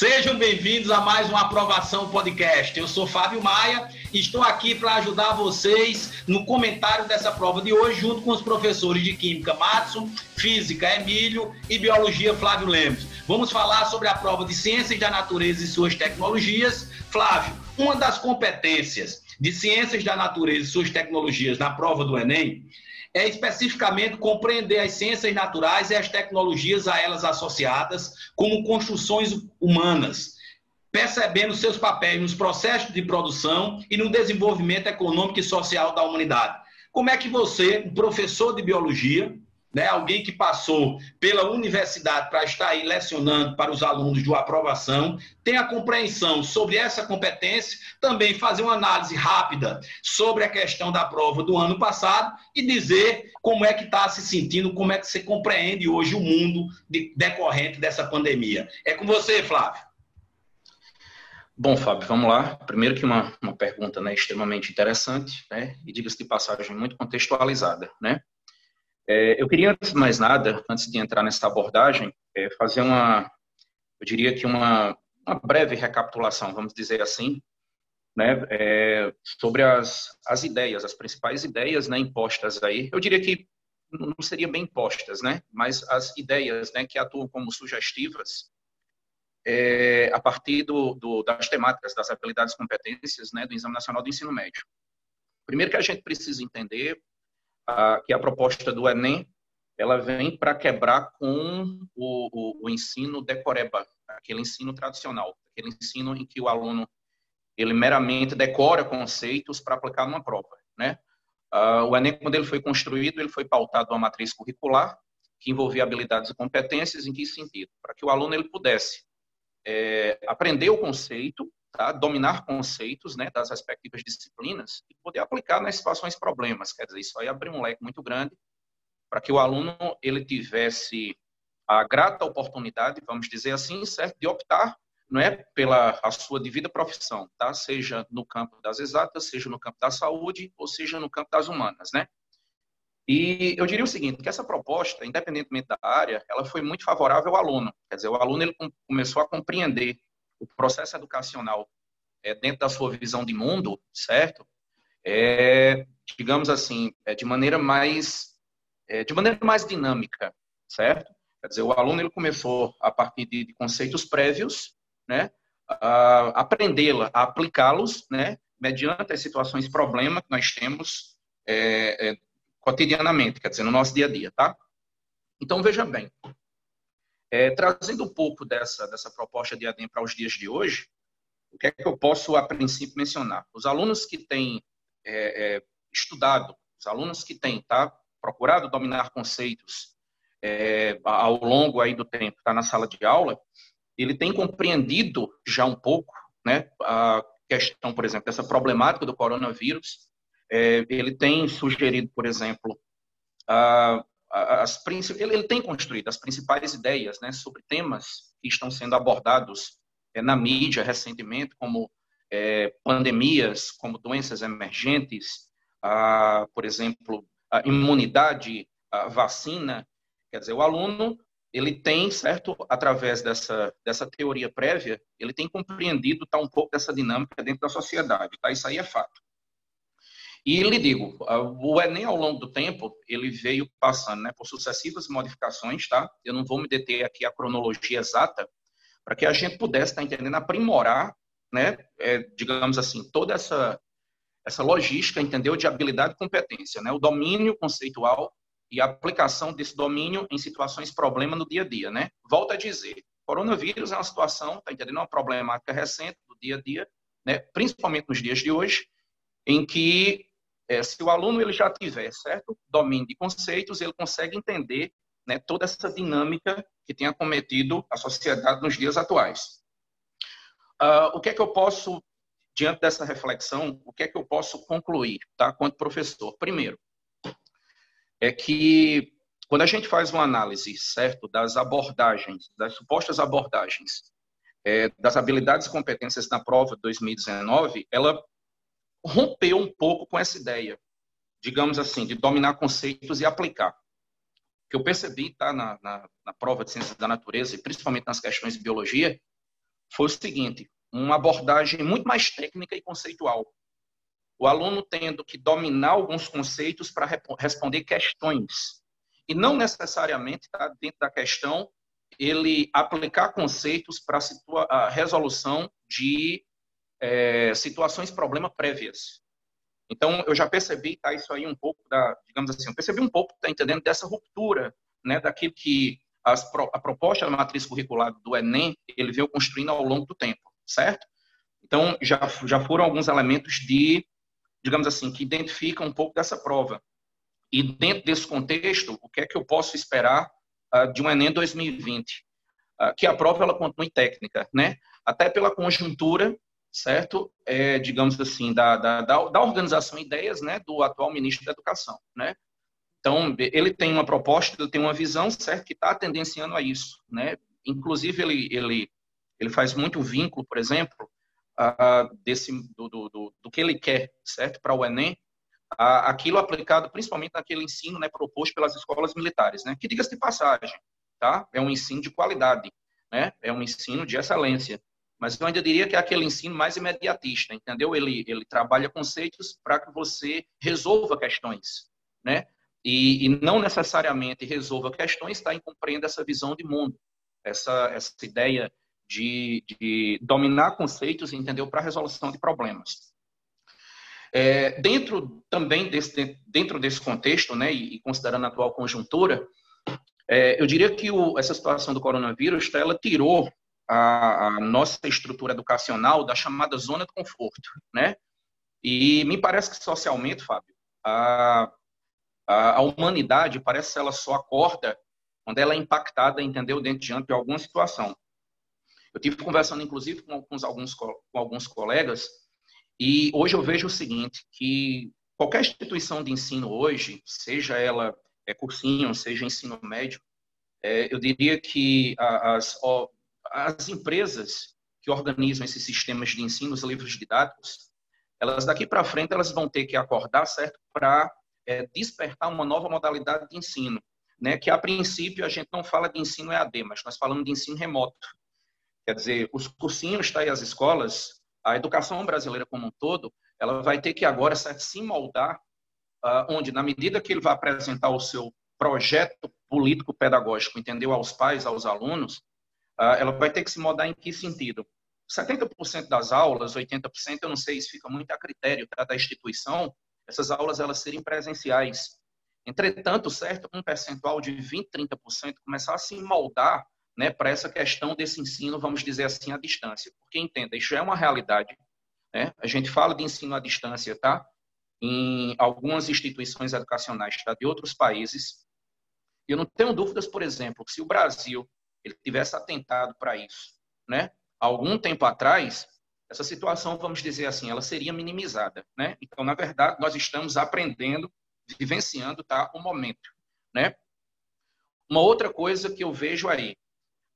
Sejam bem-vindos a mais uma aprovação podcast. Eu sou Fábio Maia e estou aqui para ajudar vocês no comentário dessa prova de hoje, junto com os professores de Química Matson, Física Emílio e Biologia Flávio Lemos. Vamos falar sobre a prova de Ciências da Natureza e suas tecnologias. Flávio, uma das competências de Ciências da Natureza e suas tecnologias na prova do Enem é especificamente compreender as ciências naturais e as tecnologias a elas associadas como construções humanas, percebendo seus papéis nos processos de produção e no desenvolvimento econômico e social da humanidade. Como é que você, um professor de biologia, né, alguém que passou pela universidade para estar aí lecionando para os alunos de aprovação, tem a compreensão sobre essa competência, também fazer uma análise rápida sobre a questão da prova do ano passado e dizer como é que está se sentindo, como é que você compreende hoje o mundo de, decorrente dessa pandemia. É com você, Flávio. Bom, Fábio, vamos lá. Primeiro que uma, uma pergunta né, extremamente interessante, né, e diga-se de passagem muito contextualizada, né? É, eu queria, antes de mais nada, antes de entrar nessa abordagem, é, fazer uma, eu diria que uma, uma breve recapitulação, vamos dizer assim, né, é, sobre as, as ideias, as principais ideias né, impostas aí. Eu diria que não seria bem impostas, né, mas as ideias né, que atuam como sugestivas é, a partir do, do, das temáticas, das habilidades e competências né, do Exame Nacional do Ensino Médio. Primeiro que a gente precisa entender a, que a proposta do Enem ela vem para quebrar com o, o, o, ensino decoreba, aquele ensino tradicional, aquele ensino em que o aluno ele meramente decora conceitos para aplicar numa prova, né? Uh, o Enem, quando ele foi construído, ele foi pautado uma matriz curricular que envolvia habilidades e competências em que sentido? Para que o aluno ele pudesse é, aprender o conceito tá? dominar conceitos né, das respectivas disciplinas e poder aplicar nas situações problemas. Quer dizer, isso aí abriu um leque muito grande para que o aluno ele tivesse a grata oportunidade, vamos dizer assim, certo, de optar não é pela a sua devida profissão, tá? Seja no campo das exatas, seja no campo da saúde, ou seja no campo das humanas, né? E eu diria o seguinte, que essa proposta, independentemente da área, ela foi muito favorável ao aluno. Quer dizer, o aluno ele começou a compreender o processo educacional é, dentro da sua visão de mundo, certo? É, digamos assim, é, de maneira mais é, de maneira mais dinâmica, certo? Quer dizer, o aluno ele começou a partir de, de conceitos prévios, né, a aprendê-la, a aplicá-los, né, mediante as situações problema que nós temos é, é, cotidianamente, quer dizer, no nosso dia a dia, tá? Então veja bem, é, trazendo um pouco dessa, dessa proposta de ADEM para os dias de hoje, o que é que eu posso, a princípio, mencionar? Os alunos que têm é, é, estudado, os alunos que têm tá, procurado dominar conceitos é, ao longo aí do tempo, está na sala de aula, ele tem compreendido já um pouco né, a questão, por exemplo, dessa problemática do coronavírus. É, ele tem sugerido, por exemplo, a, as ele, ele, tem construído as principais ideias né, sobre temas que estão sendo abordados é, na mídia recentemente, como é, pandemias, como doenças emergentes, por exemplo, a imunidade, a vacina. Quer dizer, o aluno ele tem, certo, através dessa, dessa teoria prévia, ele tem compreendido tá, um pouco dessa dinâmica dentro da sociedade. Tá? Isso aí é fato. E lhe digo, o Enem ao longo do tempo, ele veio passando né, por sucessivas modificações, tá? Eu não vou me deter aqui a cronologia exata, para que a gente pudesse estar tá entendendo, aprimorar, né, é, digamos assim, toda essa, essa logística, entendeu, de habilidade e competência, né? O domínio conceitual e a aplicação desse domínio em situações problema no dia a dia, né? Volto a dizer, coronavírus é uma situação, tá entendendo, uma problemática recente do dia a dia, né? Principalmente nos dias de hoje, em que é, se o aluno ele já tiver certo domínio de conceitos, ele consegue entender né, toda essa dinâmica que tem acometido a sociedade nos dias atuais. Uh, o que é que eu posso, diante dessa reflexão, o que é que eu posso concluir, tá, quanto professor? Primeiro, é que quando a gente faz uma análise, certo, das abordagens, das supostas abordagens, é, das habilidades e competências na prova de 2019, ela rompeu um pouco com essa ideia, digamos assim, de dominar conceitos e aplicar. O que eu percebi tá, na, na, na prova de ciências da natureza, e principalmente nas questões de biologia, foi o seguinte: uma abordagem muito mais técnica e conceitual. O aluno tendo que dominar alguns conceitos para responder questões. E não necessariamente tá, dentro da questão ele aplicar conceitos para a resolução de é, situações, problema prévias. Então, eu já percebi, tá, isso aí um pouco da, digamos assim, eu percebi um pouco, tá entendendo, dessa ruptura, né, daquilo que as, a proposta da matriz curricular do Enem, ele veio construindo ao longo do tempo, certo? Então, já, já foram alguns elementos de, digamos assim, que identificam um pouco dessa prova. E dentro desse contexto, o que é que eu posso esperar uh, de um Enem 2020? Uh, que a prova ela continue técnica, né? Até pela conjuntura certo? É, digamos assim, da, da, da, organização ideias né, do atual ministro da Educação. Né? Então, ele tem uma proposta, ele tem uma visão, certo, que está tendenciando a isso. Né? Inclusive, ele, ele, ele faz muito vínculo, por exemplo, a, desse, do, do, do, do, que ele quer, certo, para o Enem, aquilo aplicado principalmente naquele ensino né, proposto pelas escolas militares, né? que, diga-se de passagem, tá? é um ensino de qualidade, né? é um ensino de excelência mas eu ainda diria que é aquele ensino mais imediatista, entendeu? Ele, ele trabalha conceitos para que você resolva questões, né? E, e, não necessariamente resolva questões está em compreender essa visão de mundo, essa, essa ideia de, de dominar conceitos, entendeu? Para resolução de problemas. É, dentro também desse, dentro desse contexto, né, e, e considerando a atual conjuntura, é, eu diria que o, essa situação do coronavírus, ela tirou a, a, nossa estrutura educacional da chamada zona de conforto, né? E me parece que socialmente, Fábio, a, a, a humanidade parece que ela só acorda quando ela é impactada, entendeu, dentro diante de alguma situação. Eu tive conversando, inclusive, com alguns, alguns, com alguns colegas, e hoje eu vejo o seguinte, que qualquer instituição de ensino hoje, seja ela é cursinho, seja ensino médio, é, eu diria que as, as empresas que organizam esses sistemas de ensino, os livros didáticos, elas daqui para frente elas vão ter que acordar, certo, para é, despertar uma nova modalidade de ensino, né? Que a princípio a gente não fala de ensino EAD, mas nós falamos de ensino remoto. Quer dizer, os cursinhos, tá, e as escolas, a educação brasileira como um todo, ela vai ter que agora certo, se moldar, uh, onde na medida que ele vai apresentar o seu projeto político pedagógico, entendeu, aos pais, aos alunos, ela vai ter que se mudar em que sentido? 70% das aulas, 80%, eu não sei, isso fica muito a critério tá, da instituição, essas aulas elas serem presenciais. Entretanto, certo, um percentual de 20%, 30% começar a se moldar né, para essa questão desse ensino, vamos dizer assim, à distância. Porque, entenda, isso é uma realidade. Né? A gente fala de ensino à distância, tá? Em algumas instituições educacionais tá, de outros países. Eu não tenho dúvidas, por exemplo, que se o Brasil ele tivesse atentado para isso, né? Algum tempo atrás, essa situação, vamos dizer assim, ela seria minimizada, né? Então, na verdade, nós estamos aprendendo, vivenciando, tá, o momento, né? Uma outra coisa que eu vejo aí,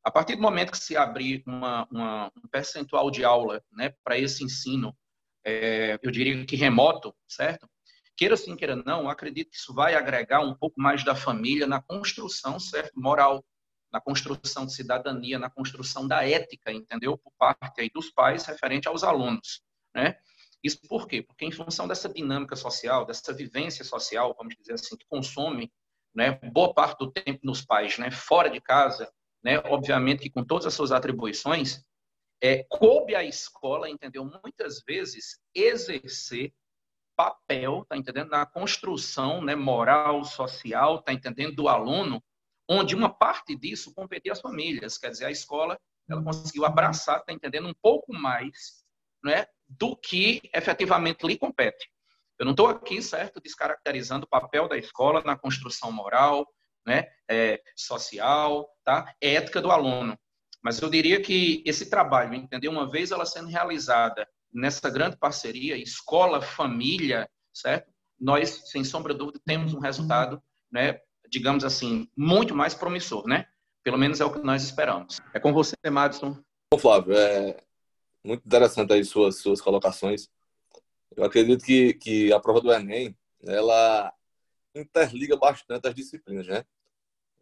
a partir do momento que se abrir uma, uma um percentual de aula, né, para esse ensino, é, eu diria que remoto, certo? Queira sim, queira não, acredito que isso vai agregar um pouco mais da família na construção, certo, moral na construção de cidadania, na construção da ética, entendeu? Por parte aí dos pais referente aos alunos, né? Isso por quê? Porque em função dessa dinâmica social, dessa vivência social, vamos dizer assim, que consome, né, boa parte do tempo nos pais, né, fora de casa, né, obviamente que com todas as suas atribuições, é, coube à escola, entendeu? Muitas vezes exercer papel, tá entendendo? Na construção, né, moral, social, tá entendendo? Do aluno onde uma parte disso competia às famílias, quer dizer, a escola ela conseguiu abraçar, está entendendo um pouco mais né, do que efetivamente lhe compete. Eu não estou aqui, certo, descaracterizando o papel da escola na construção moral, né, é, social, tá, ética do aluno. Mas eu diria que esse trabalho, entendeu, uma vez ela sendo realizada nessa grande parceria escola-família, certo? Nós, sem sombra de dúvida, temos um resultado né, digamos assim, muito mais promissor, né? Pelo menos é o que nós esperamos. É com você, Madison. Bom, Flávio, é muito interessante aí suas, suas colocações. Eu acredito que, que a prova do Enem, ela interliga bastante as disciplinas, né?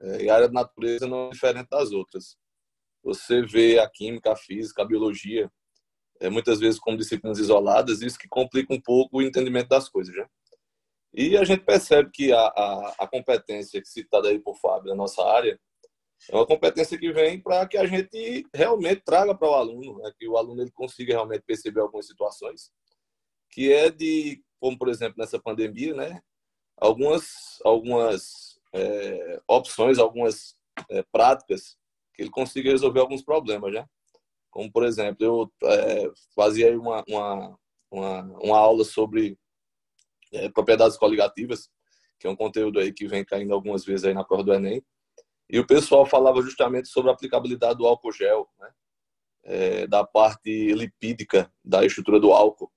É, e a área de natureza não é diferente das outras. você vê a química, a física, a biologia, é, muitas vezes como disciplinas isoladas, isso que complica um pouco o entendimento das coisas, né? E a gente percebe que a, a, a competência citada aí por Fábio na nossa área é uma competência que vem para que a gente realmente traga para o aluno, né? que o aluno ele consiga realmente perceber algumas situações, que é de, como por exemplo nessa pandemia, né? algumas, algumas é, opções, algumas é, práticas que ele consiga resolver alguns problemas, né? Como, por exemplo, eu é, fazia uma, uma, uma, uma, aula sobre é, propriedades coligativas, que é um conteúdo aí que vem caindo algumas vezes aí na prova do Enem, e o pessoal falava justamente sobre a aplicabilidade do álcool gel, né? É, da parte lipídica da estrutura do álcool,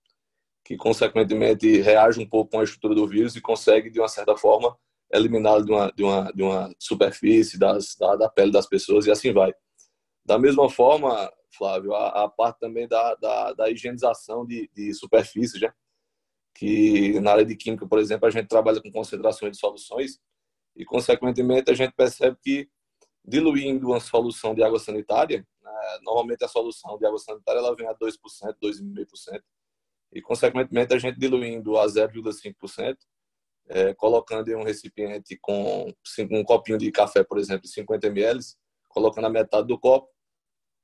que consequentemente reage um pouco com a estrutura do vírus e consegue, de uma certa forma, eliminá-lo de uma, de, uma, de uma superfície, das, da, da pele das pessoas e assim vai. Da mesma forma, Flávio, a, a parte também da, da, da higienização de, de superfícies, né? Que na área de química, por exemplo, a gente trabalha com concentrações de soluções e, consequentemente, a gente percebe que diluindo uma solução de água sanitária, né, normalmente a solução de água sanitária ela vem a 2%, 2,5%, e, consequentemente, a gente diluindo a 0,5%, é, colocando em um recipiente com um copinho de café, por exemplo, 50 ml, colocando a metade do copo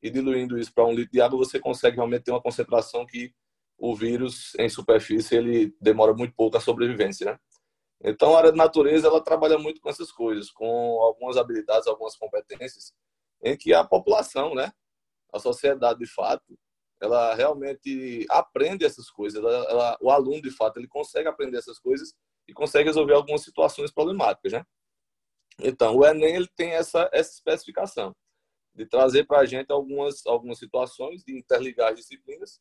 e diluindo isso para um litro de água, você consegue realmente ter uma concentração que o vírus em superfície ele demora muito pouco a sobrevivência, né? Então a área de natureza ela trabalha muito com essas coisas, com algumas habilidades, algumas competências em que a população, né, a sociedade de fato, ela realmente aprende essas coisas. Ela, ela, o aluno, de fato, ele consegue aprender essas coisas e consegue resolver algumas situações problemáticas, né? Então, o Enem ele tem essa, essa especificação de trazer para a gente algumas, algumas situações, de interligar as disciplinas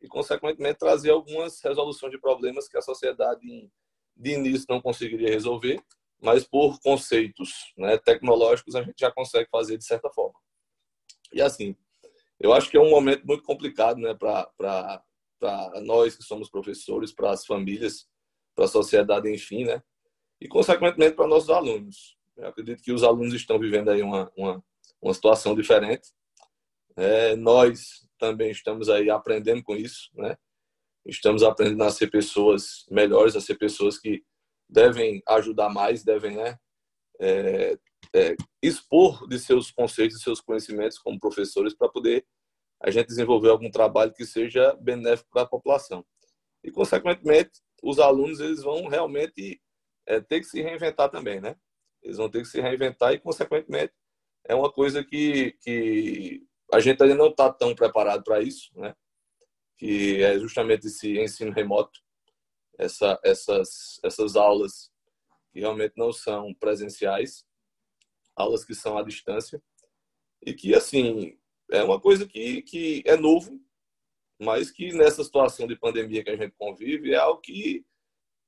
e, consequentemente, trazer algumas resoluções de problemas que a sociedade, de início, não conseguiria resolver, mas por conceitos né, tecnológicos a gente já consegue fazer de certa forma. E assim, eu acho que é um momento muito complicado né, para nós que somos professores, para as famílias, para a sociedade, enfim, né? E, consequentemente, para nossos alunos. Eu acredito que os alunos estão vivendo aí uma, uma, uma situação diferente. É, nós também estamos aí aprendendo com isso, né? Estamos aprendendo a ser pessoas melhores, a ser pessoas que devem ajudar mais, devem, né? É, é, expor de seus conceitos, de seus conhecimentos como professores para poder a gente desenvolver algum trabalho que seja benéfico para a população. E, consequentemente, os alunos eles vão realmente é, ter que se reinventar também, né? Eles vão ter que se reinventar e, consequentemente, é uma coisa que, que a gente ainda não está tão preparado para isso, né? Que é justamente esse ensino remoto, essa, essas, essas aulas que realmente não são presenciais, aulas que são à distância e que assim é uma coisa que, que é novo, mas que nessa situação de pandemia que a gente convive é algo que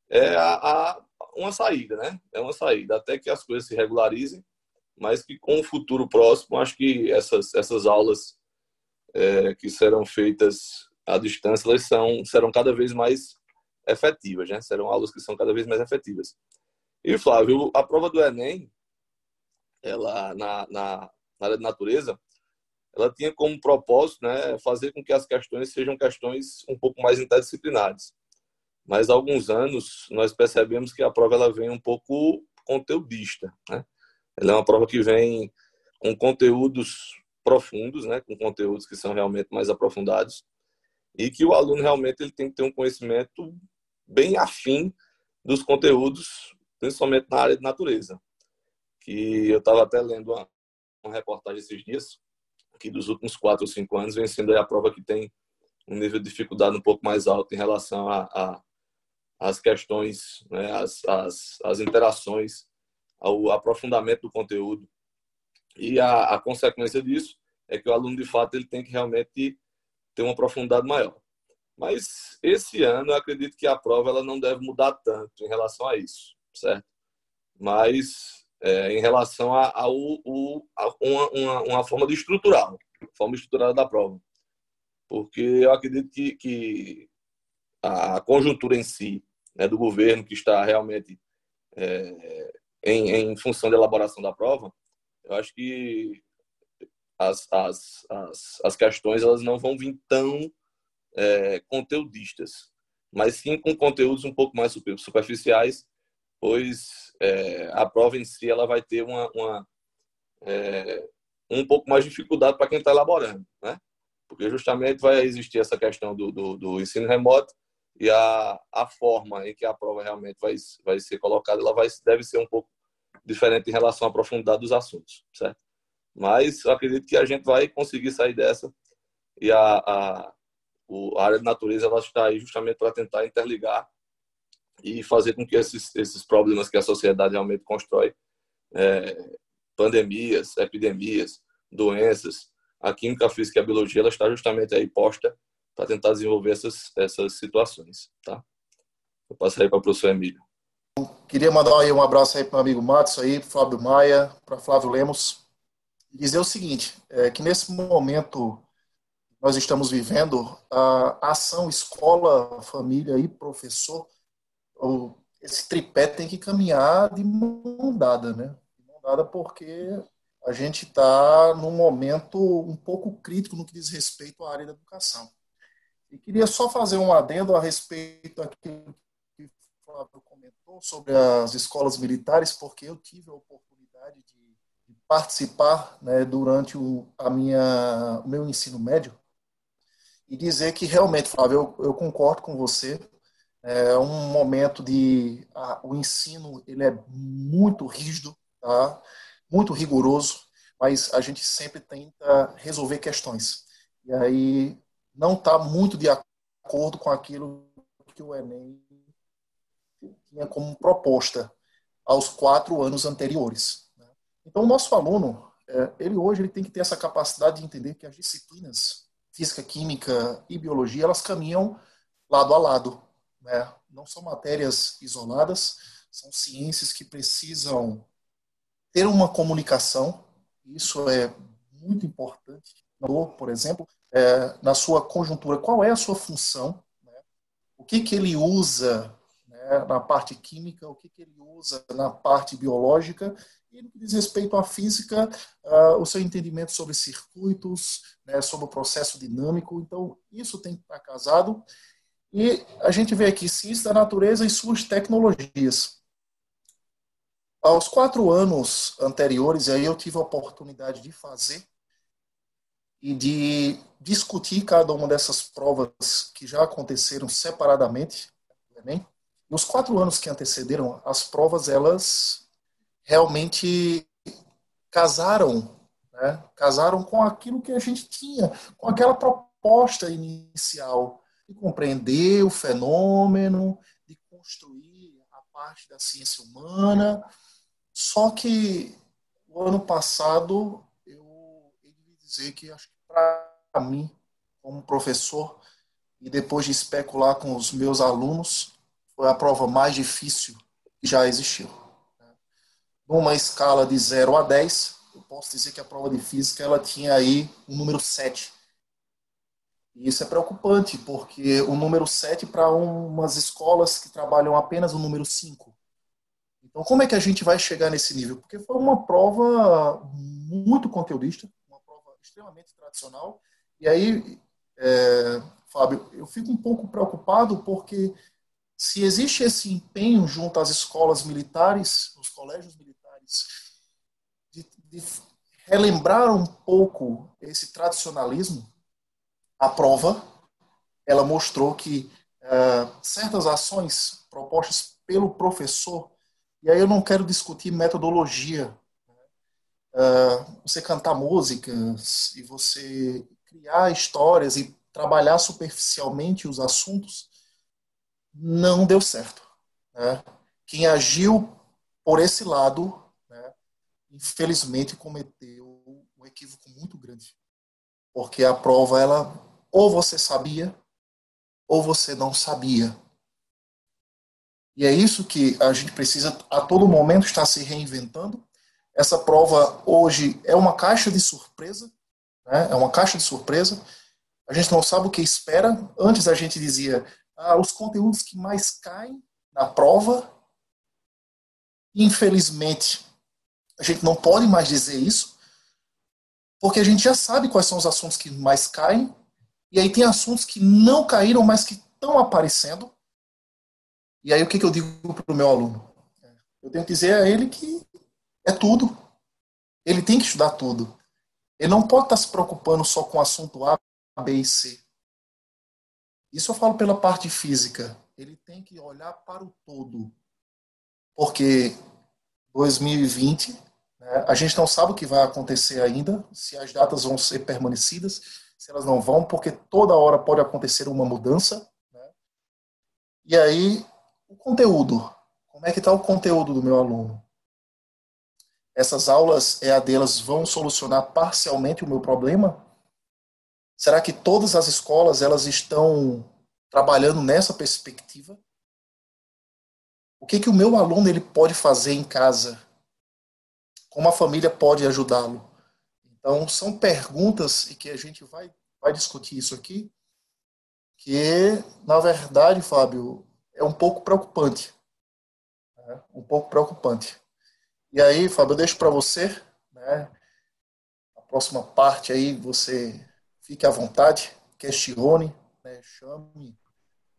é a, a, uma saída, né? É uma saída até que as coisas se regularizem, mas que com o futuro próximo acho que essas essas aulas é, que serão feitas à distância elas são serão cada vez mais efetivas, né? Serão aulas que são cada vez mais efetivas. E Flávio, a prova do Enem ela na, na, na área de natureza, ela tinha como propósito né, fazer com que as questões sejam questões um pouco mais interdisciplinares. Mas há alguns anos nós percebemos que a prova ela vem um pouco conteudista. Né? Ela é uma prova que vem com conteúdos profundos, né, com conteúdos que são realmente mais aprofundados. E que o aluno realmente ele tem que ter um conhecimento bem afim dos conteúdos, principalmente na área de natureza. Que eu estava até lendo uma, uma, reportagem esses dias, que dos últimos quatro ou cinco anos vem sendo a prova que tem um nível de dificuldade um pouco mais alto em relação a, a as questões, né, as, as, as interações, ao aprofundamento do conteúdo. E a, a consequência disso é que o aluno, de fato, ele tem que realmente ter uma aprofundado maior. Mas esse ano eu acredito que a prova ela não deve mudar tanto em relação a isso, certo? Mas é, em relação a, a, o, a uma, uma, uma, forma de estrutural, forma estruturada da prova. Porque eu acredito que, que a conjuntura em si né, do governo, que está realmente é, em, em função da elaboração da prova, eu acho que as, as, as, as questões elas não vão vir tão é, conteudistas, mas sim com conteúdos um pouco mais superficiais, pois é, a prova em si ela vai ter uma, uma é, um pouco mais de dificuldade para quem está elaborando, né? Porque justamente vai existir essa questão do, do, do, ensino remoto e a, a forma em que a prova realmente vai, vai ser colocada, ela vai, deve ser um pouco diferente em relação à profundidade dos assuntos, certo? Mas eu acredito que a gente vai conseguir sair dessa e a, a, a área de natureza ela está aí justamente para tentar interligar e fazer com que esses, esses problemas que a sociedade realmente constrói, é, pandemias, epidemias, doenças, a química, a física e a biologia, ela está justamente aí posta para tentar desenvolver essas, essas situações, tá? Vou passar aí para o professor Emílio. Queria mandar aí um abraço aí para o amigo Matos aí, Fábio Maia, para Flávio Lemos, dizer o seguinte, é, que nesse momento nós estamos vivendo, a ação escola, família e professor, esse tripé tem que caminhar de mão dada, né? De mão dada porque a gente está num momento um pouco crítico no que diz respeito à área da educação. E queria só fazer um adendo a respeito daquilo que o Flávio comentou sobre as escolas militares, porque eu tive a oportunidade de, participar né, durante o, a minha, o meu ensino médio e dizer que realmente, Flávio, eu, eu concordo com você. É um momento de o ensino ele é muito rígido, tá? muito rigoroso, mas a gente sempre tenta resolver questões. E aí não está muito de acordo com aquilo que o Enem tinha como proposta aos quatro anos anteriores. Né? Então, o nosso aluno, é, ele hoje ele tem que ter essa capacidade de entender que as disciplinas física, química e biologia, elas caminham lado a lado. Né? Não são matérias isoladas, são ciências que precisam ter uma comunicação, isso é muito importante. Por exemplo, é, na sua conjuntura, qual é a sua função? Né? O que, que ele usa né, na parte química, o que, que ele usa na parte biológica e no que diz respeito à física, uh, o seu entendimento sobre circuitos, né, sobre o processo dinâmico. Então, isso tem que estar casado. E a gente vê aqui ciência da natureza e suas tecnologias. Aos quatro anos anteriores, aí eu tive a oportunidade de fazer e de discutir cada uma dessas provas que já aconteceram separadamente, Enem. E os quatro anos que antecederam, as provas, elas realmente casaram, né? casaram com aquilo que a gente tinha, com aquela proposta inicial de compreender o fenômeno, de construir a parte da ciência humana, só que o ano passado dizer que acho que para mim, como professor, e depois de especular com os meus alunos, foi a prova mais difícil que já existiu. Numa escala de 0 a 10, eu posso dizer que a prova de física ela tinha aí um número 7. E isso é preocupante, porque o número 7 para umas escolas que trabalham apenas o número 5 então, como é que a gente vai chegar nesse nível? Porque foi uma prova muito conteudista, extremamente tradicional. E aí, é, Fábio, eu fico um pouco preocupado porque se existe esse empenho junto às escolas militares, os colégios militares, de, de relembrar um pouco esse tradicionalismo, a prova ela mostrou que é, certas ações propostas pelo professor e aí eu não quero discutir metodologia. Uh, você cantar músicas e você criar histórias e trabalhar superficialmente os assuntos não deu certo. Né? Quem agiu por esse lado, né, infelizmente cometeu um equívoco muito grande, porque a prova ela ou você sabia ou você não sabia. E é isso que a gente precisa a todo momento estar se reinventando. Essa prova hoje é uma caixa de surpresa, né? é uma caixa de surpresa. A gente não sabe o que espera. Antes a gente dizia ah, os conteúdos que mais caem na prova. Infelizmente, a gente não pode mais dizer isso, Porque a gente já sabe quais são os assuntos que mais caem, e aí tem assuntos que não caíram, mas que estão aparecendo. E aí o que, que eu digo para o meu aluno? Eu tenho que dizer a ele que é tudo. Ele tem que estudar tudo. Ele não pode estar se preocupando só com o assunto A, B e C. Isso eu falo pela parte física. Ele tem que olhar para o todo. Porque 2020, né, a gente não sabe o que vai acontecer ainda, se as datas vão ser permanecidas, se elas não vão, porque toda hora pode acontecer uma mudança. Né? E aí, o conteúdo. Como é que está o conteúdo do meu aluno? Essas aulas EAD vão solucionar parcialmente o meu problema? Será que todas as escolas elas estão trabalhando nessa perspectiva? O que que o meu aluno ele pode fazer em casa? Como a família pode ajudá-lo? Então são perguntas e que a gente vai vai discutir isso aqui, que na verdade, Fábio, é um pouco preocupante, né? um pouco preocupante. E aí, Fábio, eu deixo para você, né? A próxima parte aí, você fique à vontade, questione, né? chame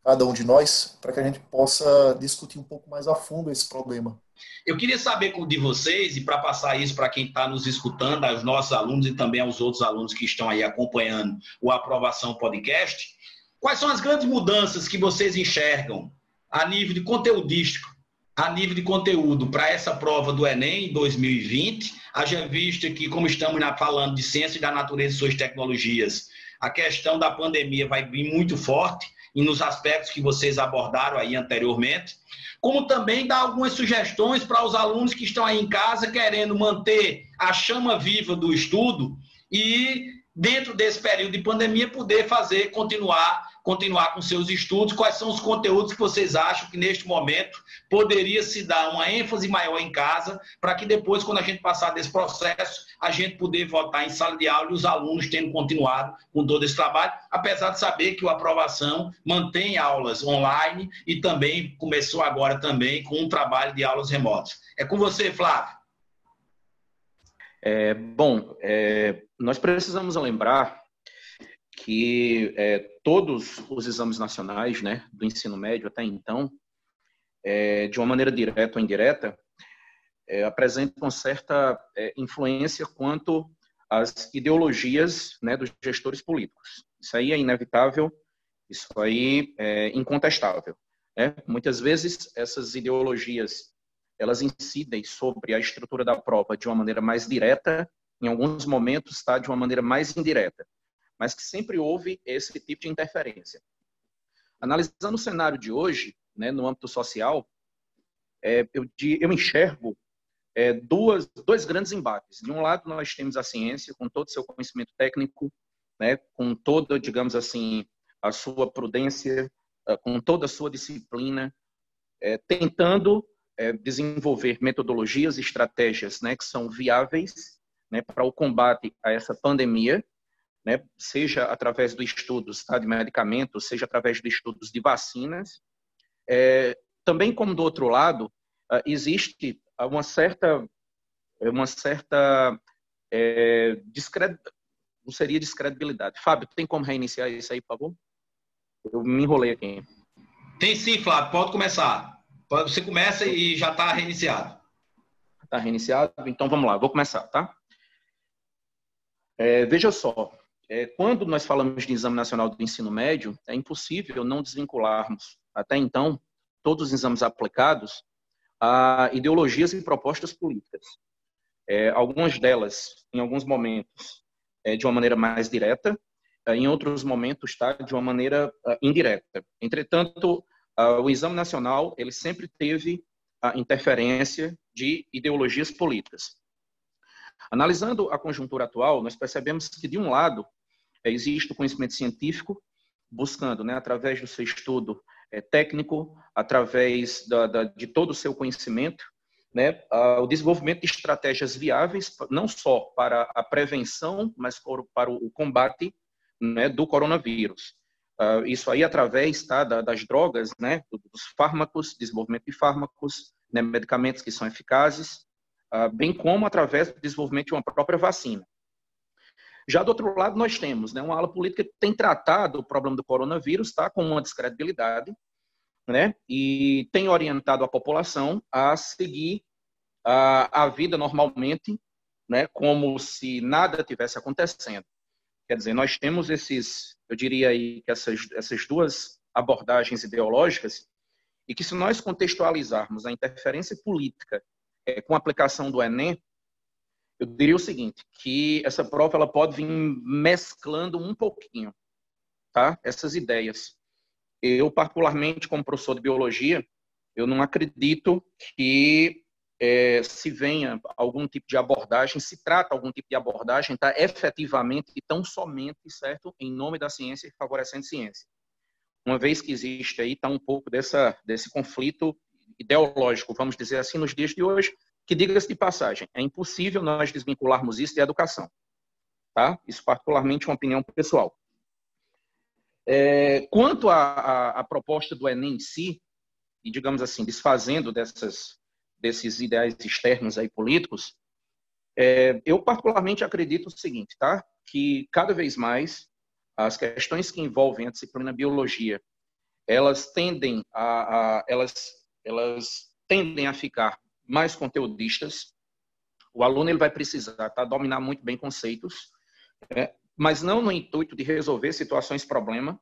cada um de nós para que a gente possa discutir um pouco mais a fundo esse problema. Eu queria saber de vocês, e para passar isso para quem está nos escutando, aos nossos alunos e também aos outros alunos que estão aí acompanhando o Aprovação Podcast, quais são as grandes mudanças que vocês enxergam a nível de conteudístico a nível de conteúdo para essa prova do Enem 2020, haja visto que, como estamos falando de ciência da natureza e suas tecnologias, a questão da pandemia vai vir muito forte e nos aspectos que vocês abordaram aí anteriormente, como também dar algumas sugestões para os alunos que estão aí em casa querendo manter a chama viva do estudo e dentro desse período de pandemia poder fazer continuar continuar com seus estudos, quais são os conteúdos que vocês acham que neste momento poderia se dar uma ênfase maior em casa, para que depois, quando a gente passar desse processo, a gente poder votar em sala de aula e os alunos tendo continuado com todo esse trabalho, apesar de saber que o aprovação mantém aulas online e também começou agora também com um trabalho de aulas remotas. É com você, Flávio. É, bom, é, nós precisamos lembrar que é, todos os exames nacionais né, do ensino médio até então, é, de uma maneira direta ou indireta, é, apresentam certa é, influência quanto às ideologias né, dos gestores políticos. Isso aí é inevitável, isso aí é incontestável. Né? Muitas vezes essas ideologias elas incidem sobre a estrutura da prova de uma maneira mais direta, em alguns momentos está de uma maneira mais indireta mas que sempre houve esse tipo de interferência. Analisando o cenário de hoje, né, no âmbito social, é, eu, eu, enxergo é, duas, dois grandes embates. De um lado, nós temos a ciência, com todo o seu conhecimento técnico, né, com toda, digamos assim, a sua prudência, ah, com toda a sua disciplina, é, tentando é, desenvolver metodologias e estratégias né, que são viáveis né, para o combate a essa pandemia né, seja através do estudos tá, de medicamentos, seja através de estudos de vacinas. É, também, como do outro lado, uh, existe uma certa, uma certa é, descred... não seria descredibilidade. Fábio, tem como reiniciar isso aí, por favor? Eu me enrolei aqui. Tem sim, Flávio, pode começar. Você começa e já está reiniciado. Está reiniciado? Então vamos lá, vou começar, tá? É, veja só, é, quando nós falamos de Exame Nacional do Ensino Médio, é impossível não desvincularmos, até então, todos os exames aplicados a ideologias e propostas políticas. É, algumas delas, em alguns momentos, é, de uma maneira mais direta, é, em outros momentos, tá, de uma maneira uh, indireta. Entretanto, o Exame Nacional ele sempre teve a interferência de ideologias políticas. Analisando a conjuntura atual, nós percebemos que, de um lado, é, existe o conhecimento científico, buscando, né, através do seu estudo é, técnico, através da, da, de todo o seu conhecimento, né, o desenvolvimento de estratégias viáveis, não só para a prevenção, mas para o combate né, do coronavírus. Uh, isso aí através tá, das drogas, né, dos fármacos, desenvolvimento de fármacos, né, medicamentos que são eficazes, bem como através do desenvolvimento de uma própria vacina. Já do outro lado, nós temos né, uma ala política que tem tratado o problema do coronavírus tá, com uma descredibilidade né, e tem orientado a população a seguir a, a vida normalmente, né, como se nada tivesse acontecendo. Quer dizer, nós temos esses, eu diria aí que essas, essas duas abordagens ideológicas e que se nós contextualizarmos a interferência política é, com a aplicação do Enem, eu diria o seguinte, que essa prova ela pode vir mesclando um pouquinho, tá? Essas ideias. Eu particularmente como professor de biologia, eu não acredito que é, se venha algum tipo de abordagem, se trata algum tipo de abordagem, tá? Efetivamente e tão somente, certo, em nome da ciência e favorecendo ciência. Uma vez que existe aí tá um pouco dessa desse conflito ideológico, vamos dizer assim, nos dias de hoje, que diga-se de passagem, é impossível nós desvincularmos isso de educação. Tá? Isso particularmente é uma opinião pessoal. É, quanto à proposta do Enem em si, e digamos assim, desfazendo dessas, desses ideais externos aí políticos, é, eu particularmente acredito o seguinte, tá? Que cada vez mais as questões que envolvem a disciplina biologia, elas tendem a, a elas, elas tendem a ficar mais conteudistas. O aluno ele vai precisar tá, dominar muito bem conceitos, é, mas não no intuito de resolver situações problema.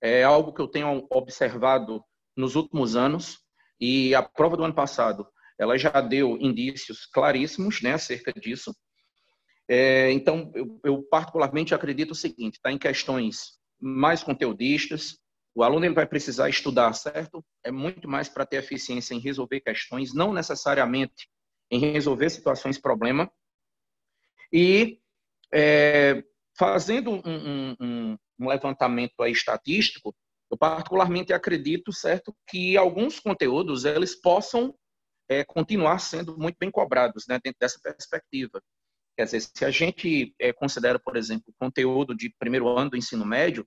É algo que eu tenho observado nos últimos anos e a prova do ano passado ela já deu indícios claríssimos né, acerca disso. É, então, eu, eu, particularmente acredito o seguinte, está em questões mais conteudistas, o aluno ele vai precisar estudar, certo? É muito mais para ter eficiência em resolver questões, não necessariamente em resolver situações problema. E é, fazendo um, um, um levantamento estatístico, eu particularmente acredito, certo, que alguns conteúdos eles possam é, continuar sendo muito bem cobrados, né, dentro dessa perspectiva. Quer dizer, se a gente é, considera, por exemplo, o conteúdo de primeiro ano do ensino médio,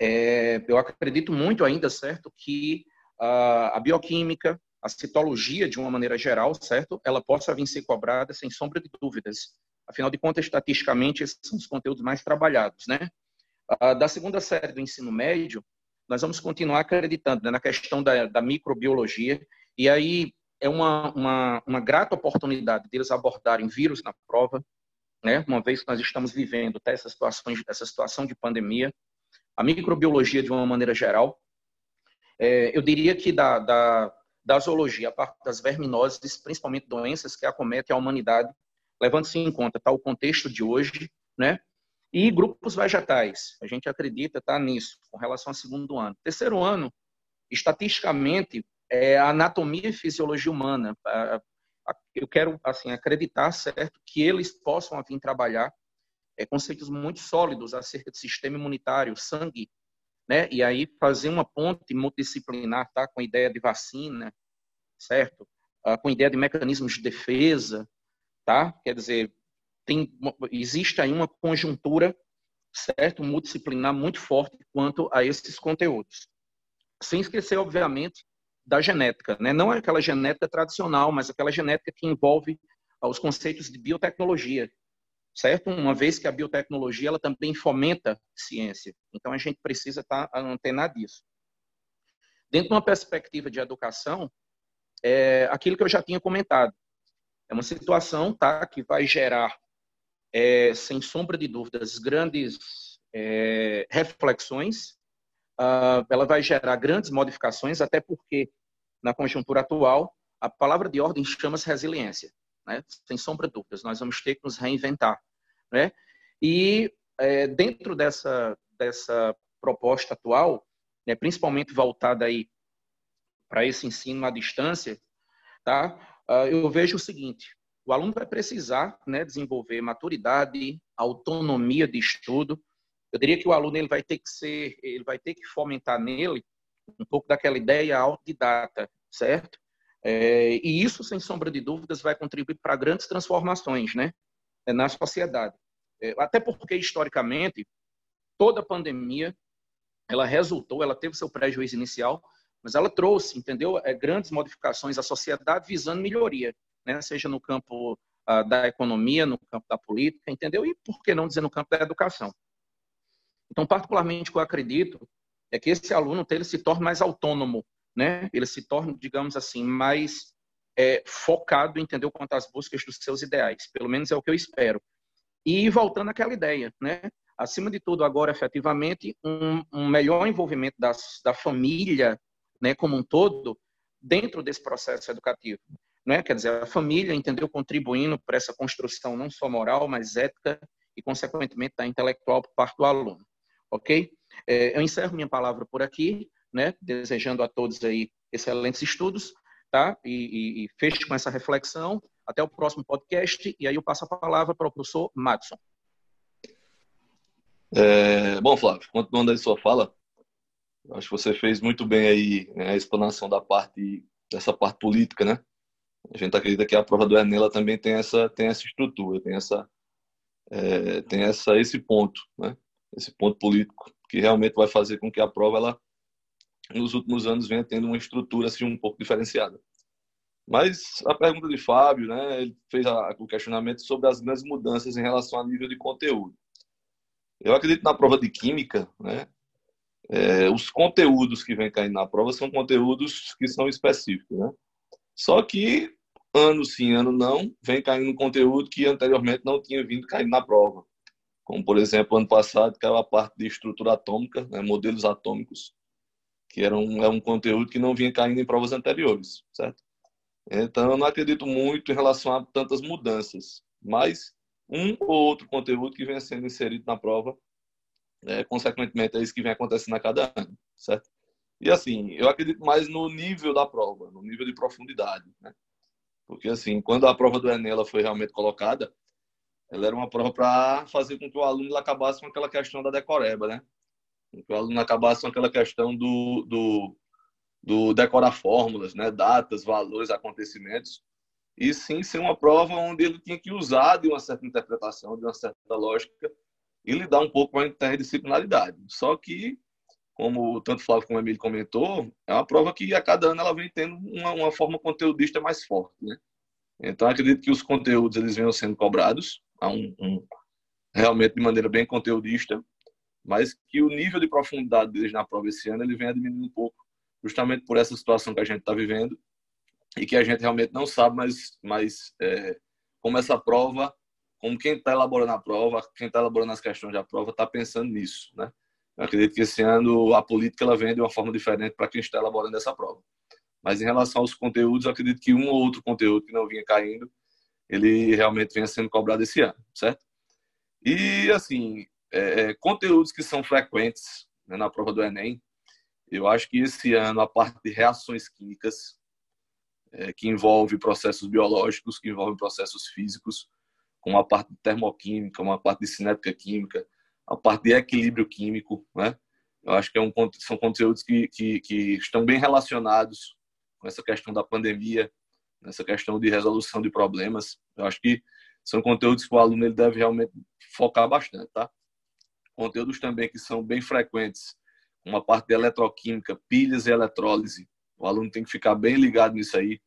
é, eu acredito muito ainda, certo, que a, a, bioquímica, a citologia, de uma maneira geral, certo, ela possa vir ser cobrada sem sombra de dúvidas. Afinal de contas, estatisticamente, esses são os conteúdos mais trabalhados, né? da segunda série do ensino médio, nós vamos continuar acreditando né, na questão da, da, microbiologia, e aí é uma, uma, uma grata oportunidade deles abordarem vírus na prova, né, uma vez que nós estamos vivendo até essa, situações, essa situação de pandemia, a microbiologia de uma maneira geral. É, eu diria que da, da, da zoologia, a parte das verminoses, principalmente doenças que acometem a humanidade, levando-se em conta tá, o contexto de hoje, né? E grupos vegetais, a gente acredita tá nisso, com relação ao segundo ano. Terceiro ano, estatisticamente, é a anatomia e fisiologia humana. Eu quero assim acreditar, certo, que eles possam vir trabalhar é, conceitos muito sólidos acerca do sistema imunitário, sangue, né? E aí fazer uma ponte multidisciplinar, tá? Com a ideia de vacina, certo? Ah, com a ideia de mecanismos de defesa, tá? Quer dizer, tem, existe aí uma conjuntura, certo? Multidisciplinar muito forte quanto a esses conteúdos. Sem esquecer, obviamente, da genética, né? Não é aquela genética tradicional, mas aquela genética que envolve os conceitos de biotecnologia, certo? Uma vez que a biotecnologia ela também fomenta ciência. Então a gente precisa estar antenado disso. Dentro de uma perspectiva de educação, é aquilo que eu já tinha comentado. É uma situação tá, que vai gerar, é, sem sombra de dúvidas, grandes é, reflexões. Uh, ela vai gerar grandes modificações, até porque, na conjuntura atual, a palavra de ordem chama-se resiliência. Né? Sem sombra de dúvidas, nós vamos ter que nos reinventar. Né? E é, dentro dessa, dessa proposta atual, né, principalmente voltada aí para esse ensino à distância, tá? Uh, eu vejo o seguinte: o aluno vai precisar né, desenvolver maturidade, autonomia de estudo. Eu diria que o aluno ele vai ter que ser, ele vai ter que fomentar nele um pouco daquela ideia autodidata, certo? É, e isso, sem sombra de dúvidas, vai contribuir para grandes transformações, né? É, na sociedade. É, até porque, historicamente, toda pandemia, ela resultou, ela teve seu prejuízo inicial, mas ela trouxe, entendeu, é, grandes modificações à sociedade visando melhoria, né? seja no campo uh, da economia, no campo da política, entendeu? E por que não dizer no campo da educação? Então, particularmente, o que eu acredito é que esse aluno ele se torne mais autônomo, né? Ele se torne, digamos assim, mais é, focado, entendeu, quanto às buscas dos seus ideais. Pelo menos é o que eu espero. E voltando àquela ideia, né? Acima de tudo, agora, efetivamente, um, um melhor envolvimento das, da família, né, como um todo, dentro desse processo educativo. Né? Quer dizer, a família, entendeu, contribuindo para essa construção não só moral, mas ética e, consequentemente, da intelectual por parte do aluno. Ok? É, eu encerro minha palavra por aqui, né? desejando a todos aí excelentes estudos, tá? E, e, e fecho com essa reflexão. Até o próximo podcast. E aí eu passo a palavra para o professor Madison. É, bom, Flávio, continuando aí sua fala, acho que você fez muito bem aí né, a explanação da parte dessa parte política, né? A gente acredita que a prova do Enem também tem essa tem essa estrutura, tem essa é, tem essa esse ponto, né? Esse ponto político que realmente vai fazer com que a prova ela nos últimos anos venha tendo uma estrutura assim um pouco diferenciada. Mas a pergunta de Fábio, né, ele fez a, o questionamento sobre as grandes mudanças em relação ao nível de conteúdo. Eu acredito na prova de química, né, é, os conteúdos que vêm caindo na prova são conteúdos que são específicos, né? Só que ano sim, ano não, vem caindo um conteúdo que anteriormente não tinha vindo caindo na prova. Como, por exemplo, ano passado, era a parte de estrutura atômica, né, modelos atômicos, que era um, é um conteúdo que não vinha caindo em provas anteriores, certo? Então, eu não acredito muito em relação a tantas mudanças, mas um ou outro conteúdo que venha sendo inserido na prova, é, consequentemente, é isso que vem acontecendo a cada ano, certo? E assim, eu acredito mais no nível da prova, no nível de profundidade, né? Porque assim, quando a prova do Enem ela foi realmente colocada, ela era uma prova para fazer com que o aluno acabasse com aquela questão da decoreba, né? Com que o aluno acabasse com aquela questão do, do, do decorar fórmulas, né? Datas, valores, acontecimentos. E sim ser uma prova onde ele tinha que usar de uma certa interpretação, de uma certa lógica e lidar um pouco com a interdisciplinaridade. Só que, como tanto Flávio como o Emílio comentou, é uma prova que a cada ano ela vem tendo uma, uma forma conteudista mais forte, né? Então, acredito que os conteúdos eles venham sendo cobrados um, um, realmente de maneira bem conteudista, mas que o nível de profundidade deles na prova esse ano ele venha diminuindo um pouco, justamente por essa situação que a gente está vivendo e que a gente realmente não sabe mais, mais é, como essa prova como quem está elaborando a prova, quem está elaborando as questões da prova está pensando nisso, né? Eu acredito que esse ano a política ela vem de uma forma diferente para quem está elaborando essa prova. Mas em relação aos conteúdos, eu acredito que um ou outro conteúdo que não vinha caindo, ele realmente venha sendo cobrado esse ano, certo? E assim, é, é conteúdos que são frequentes né, na prova do Enem, eu acho que esse ano a parte de reações químicas, é, que envolve processos biológicos, que envolve processos físicos, como a parte de termoquímica, uma parte de cinética química, a parte de equilíbrio químico, né? Eu acho que é um, são conteúdos que, que, que estão bem relacionados com essa questão da pandemia, nessa questão de resolução de problemas. Eu acho que são conteúdos que o aluno ele deve realmente focar bastante, tá? Conteúdos também que são bem frequentes, uma parte de eletroquímica, pilhas e eletrólise. O aluno tem que ficar bem ligado nisso aí.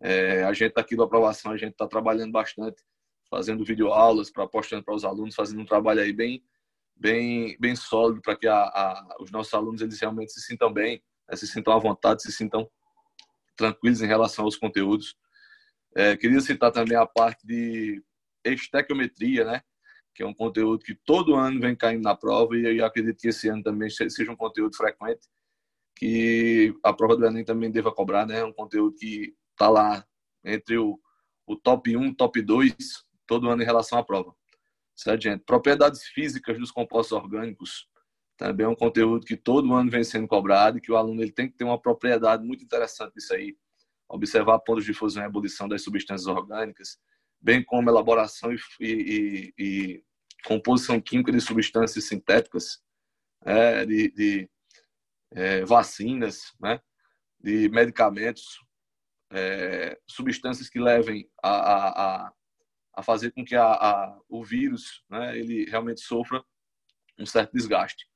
É, a gente tá aqui do aprovação, a gente está trabalhando bastante fazendo videoaulas, para postando para os alunos, fazendo um trabalho aí bem, bem, bem sólido para que a, a, os nossos alunos eles realmente se sintam bem, né, se sintam à vontade, se sintam tranquilos em relação aos conteúdos. É, queria citar também a parte de estequiometria, né? Que é um conteúdo que todo ano vem caindo na prova e eu acredito que esse ano também seja um conteúdo frequente que a prova do Enem também deva cobrar, né? Um conteúdo que está lá entre o, o top 1 top 2 todo ano em relação à prova. Certo, gente? Propriedades físicas dos compostos orgânicos também é um conteúdo que todo ano vem sendo cobrado e que o aluno ele tem que ter uma propriedade muito interessante disso aí. Observar pontos de fusão e ebulição das substâncias orgânicas, bem como elaboração e, e, e composição química de substâncias sintéticas, é, de, de é, vacinas, né, de medicamentos, é, substâncias que levem a, a, a fazer com que a, a, o vírus né, ele realmente sofra um certo desgaste.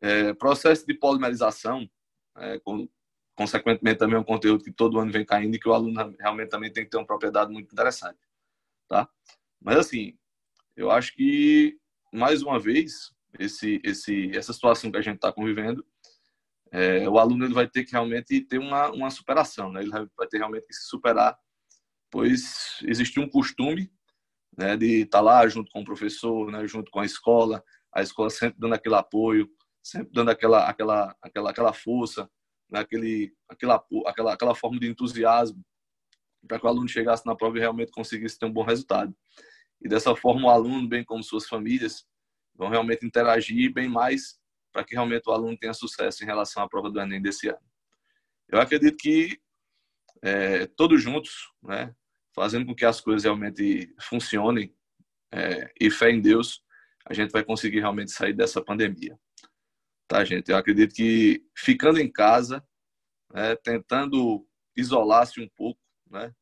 É, processo de polimerização, é, com, consequentemente também é um conteúdo que todo ano vem caindo e que o aluno realmente também tem que ter uma propriedade muito interessante. tá? Mas assim, eu acho que mais uma vez esse esse essa situação que a gente está convivendo, é, o aluno ele vai ter que realmente ter uma uma superação, né? Ele vai ter realmente que se superar, pois existe um costume, né, de estar tá lá junto com o professor, né, junto com a escola, a escola sempre dando aquele apoio, sempre dando aquela aquela aquela aquela força, né, aquela aquela aquela forma de entusiasmo para que o aluno chegasse na prova e realmente conseguisse ter um bom resultado. E dessa forma o aluno, bem como suas famílias, vão realmente interagir bem mais para que realmente o aluno tenha sucesso em relação à prova do Enem desse ano. Eu acredito que é, todos juntos, né, fazendo com que as coisas realmente funcionem é, e fé em Deus, a gente vai conseguir realmente sair dessa pandemia. Tá, gente? Eu acredito que ficando em casa, né, tentando isolar-se um pouco, né,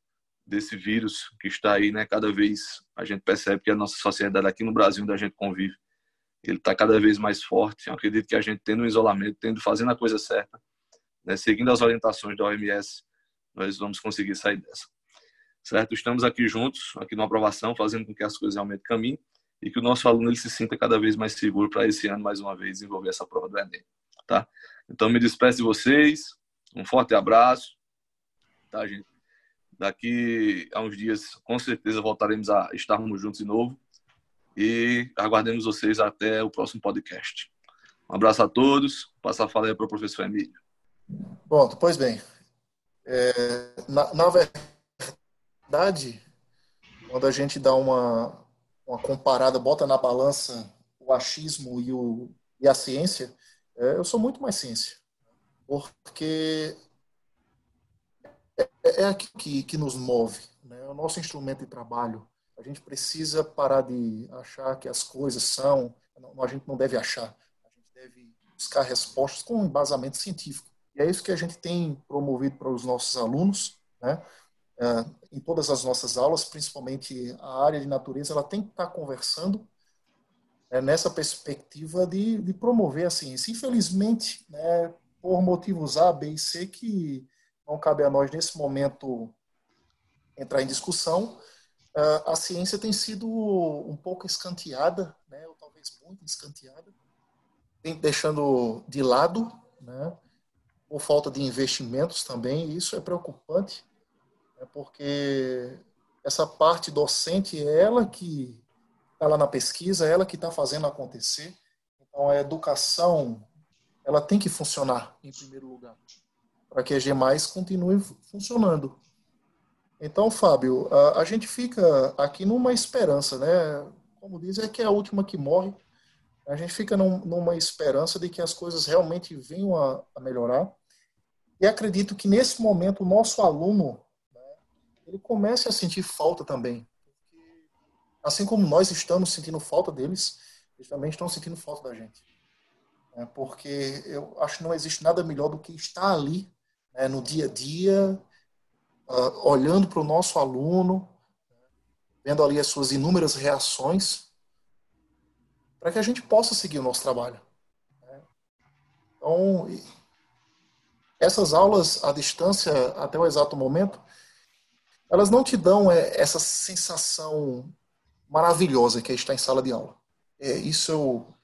desse vírus que está aí, né, cada vez a gente percebe que a nossa sociedade aqui no Brasil, onde a gente convive, ele está cada vez mais forte. Eu acredito que a gente tendo um isolamento, tendo fazendo a coisa certa, né, seguindo as orientações da OMS, nós vamos conseguir sair dessa. Certo? Estamos aqui juntos, aqui na aprovação, fazendo com que as coisas realmente caminhem e que o nosso aluno ele se sinta cada vez mais seguro para esse ano, mais uma vez, desenvolver essa prova do Enem. Tá? Então, me despeço de vocês, um forte abraço, tá, gente? Daqui a uns dias, com certeza, voltaremos a estarmos juntos de novo e aguardemos vocês até o próximo podcast. Um abraço a todos, passar a fala aí para o professor Emílio. Bom, pois bem, é, na, na verdade, quando a gente dá uma, uma comparada, bota na balança o achismo e, o, e a ciência, é, eu sou muito mais ciência. Porque é, aquilo que, que nos move, né? é o nosso instrumento de trabalho. A gente precisa parar de achar que as coisas são. A gente não deve achar. A gente deve buscar respostas com embasamento científico. E é isso que a gente tem promovido para os nossos alunos, né? É, em todas as nossas aulas, principalmente a área de natureza, ela tem que estar conversando é, nessa perspectiva de, de, promover a ciência. Infelizmente, né, por motivos A, B e C, que não cabe a nós nesse momento entrar em discussão, é, a ciência tem sido um pouco escanteada, né, ou talvez muito escanteada, deixando de lado, né, por falta de investimentos também, e isso é preocupante é porque essa parte docente é ela que está lá na pesquisa, é ela que está fazendo acontecer. Então, a educação ela tem que funcionar em primeiro lugar, para que a G+, continue funcionando. Então, Fábio, a, a, gente fica aqui numa esperança, né? Como dizem, é que é a última que morre. A gente fica num, numa esperança de que as coisas realmente venham a, a melhorar. E acredito que nesse momento o nosso aluno ele comece a sentir falta também. Assim como nós estamos sentindo falta deles, eles também estão sentindo falta da gente. É, porque eu acho que não existe nada melhor do que estar ali, né, no dia a dia, uh, olhando para o nosso aluno, vendo ali as suas inúmeras reações, para que a gente possa seguir o nosso trabalho. Né? Então, essas aulas à distância, até o exato momento, elas não te dão é, essa sensação maravilhosa que é estar em sala de aula. É, isso eu,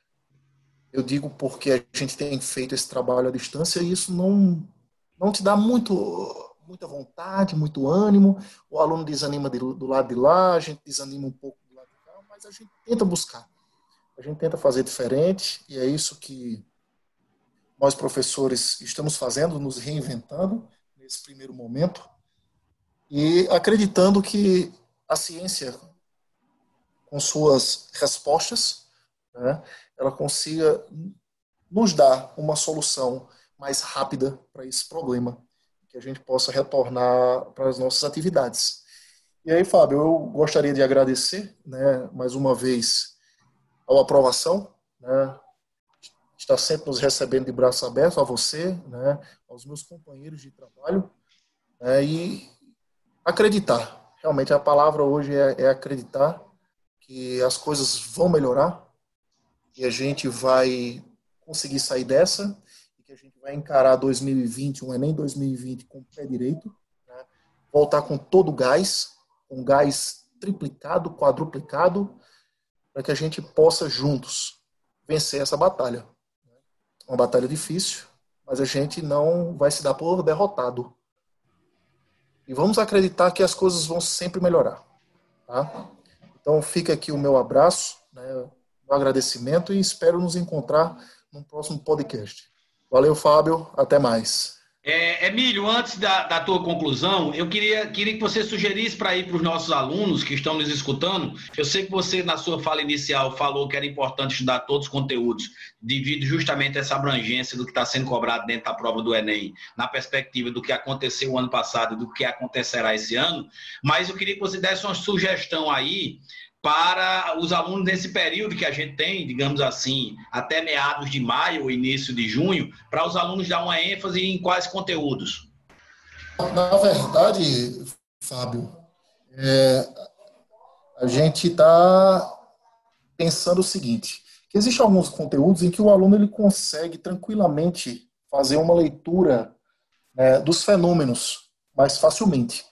eu digo porque a gente tem feito esse trabalho à distância e isso não, não te dá muito, muita vontade, muito ânimo. O aluno desanima de, do lado de lá, a gente desanima um pouco do lado de cá, mas a gente tenta buscar. A gente tenta fazer diferente e é isso que nós professores estamos fazendo, nos reinventando nesse primeiro momento e acreditando que a ciência, com suas respostas, né, ela consiga nos dar uma solução mais rápida para esse problema, que a gente possa retornar para as nossas atividades. E aí, Fábio, eu gostaria de agradecer, né, mais uma vez, a aprovação, né, está sempre nos recebendo de braço aberto, a você, né, aos meus companheiros de trabalho, né, e acreditar. Realmente a palavra hoje é, é acreditar que as coisas vão melhorar e a gente vai conseguir sair dessa a gente vai encarar 2020, um Enem 2020 com o pé direito, né? voltar com todo o gás, com gás triplicado, quadruplicado, para que a gente possa juntos vencer essa batalha. Uma batalha difícil, mas a gente não vai se dar por derrotado. E vamos acreditar que as coisas vão sempre melhorar. Tá? Então fica aqui o meu abraço, né, meu agradecimento e espero nos encontrar no próximo podcast. Valeu, Fábio. Até mais. É, Emílio, antes da, da, tua conclusão, eu queria, queria que você sugerisse para ir para os nossos alunos que estão nos escutando. Eu sei que você, na sua fala inicial, falou que era importante estudar todos os conteúdos, devido justamente a essa abrangência do que está sendo cobrado dentro da prova do Enem, na perspectiva do que aconteceu o ano passado e do que acontecerá esse ano. Mas eu queria que você desse uma sugestão aí para os alunos nesse período que a gente tem, digamos assim, até meados de maio ou início de junho, para os alunos dar uma ênfase em quais conteúdos? Na verdade, Fábio, é, a gente está pensando o seguinte, que existem alguns conteúdos em que o aluno ele consegue tranquilamente fazer uma leitura né, dos fenômenos mais facilmente.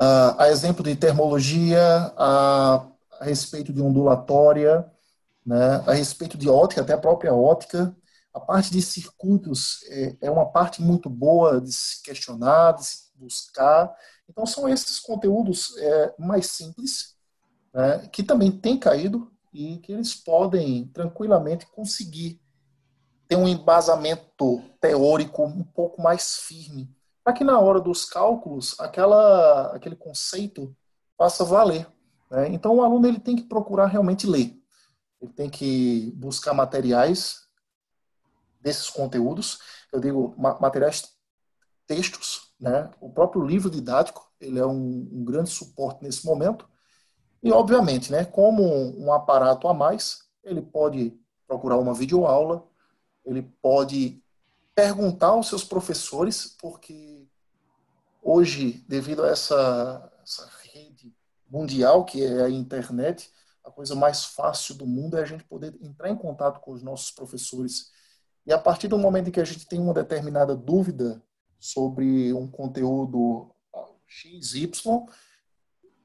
Uh, a exemplo de termologia, a, a, respeito de ondulatória, né, a respeito de ótica, até a própria ótica. A parte de circuitos é, é uma parte muito boa de se questionar, de se buscar. Então, são esses conteúdos é, mais simples, né, que também têm caído e que eles podem tranquilamente conseguir ter um embasamento teórico um pouco mais firme para que na hora dos cálculos aquela, aquele conceito faça valer. Né? Então o aluno ele tem que procurar realmente ler, ele tem que buscar materiais desses conteúdos, eu digo materiais textos, né? O próprio livro didático ele é um, um grande suporte nesse momento e obviamente, né? Como um aparato a mais, ele pode procurar uma videoaula, ele pode perguntar aos seus professores, porque hoje, devido a essa, essa rede mundial que é a internet, a coisa mais fácil do mundo é a gente poder entrar em contato com os nossos professores. E a partir do momento em que a gente tem uma determinada dúvida sobre um conteúdo X, Y,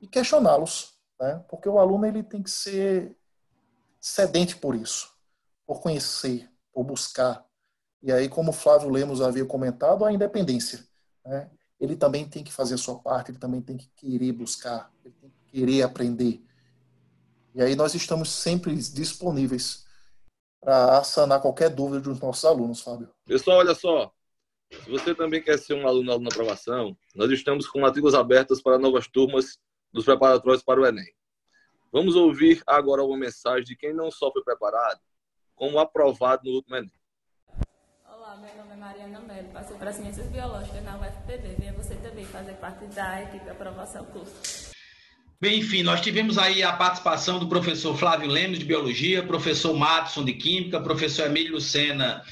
e questioná-los, né? Porque o aluno ele tem que ser sedente por isso, por conhecer, por buscar, e aí, como o Flávio Lemos havia comentado, a independência. Né? Ele também tem que fazer a sua parte, ele também tem que querer buscar, ele tem que querer aprender. E aí nós estamos sempre disponíveis para sanar qualquer dúvida dos nossos alunos, Fábio. Pessoal, olha só. Se você também quer ser um aluno na aprovação, nós estamos com matrículas abertas para novas turmas dos preparatórios para o Enem. Vamos ouvir agora uma mensagem de quem não só foi preparado, como aprovado no último Enem. Meu nome é Mariana Melo, passei para Ciências Biológicas na UFPB. Venha você também fazer parte da equipe aprovação curso. Bem, enfim, nós tivemos aí a participação do professor Flávio Lemos, de Biologia, professor Matson, de Química, professor Emílio Lucena,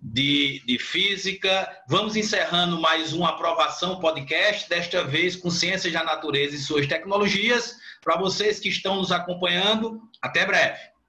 de, de Física. Vamos encerrando mais uma aprovação podcast, desta vez com Ciências da Natureza e suas tecnologias. Para vocês que estão nos acompanhando, até breve.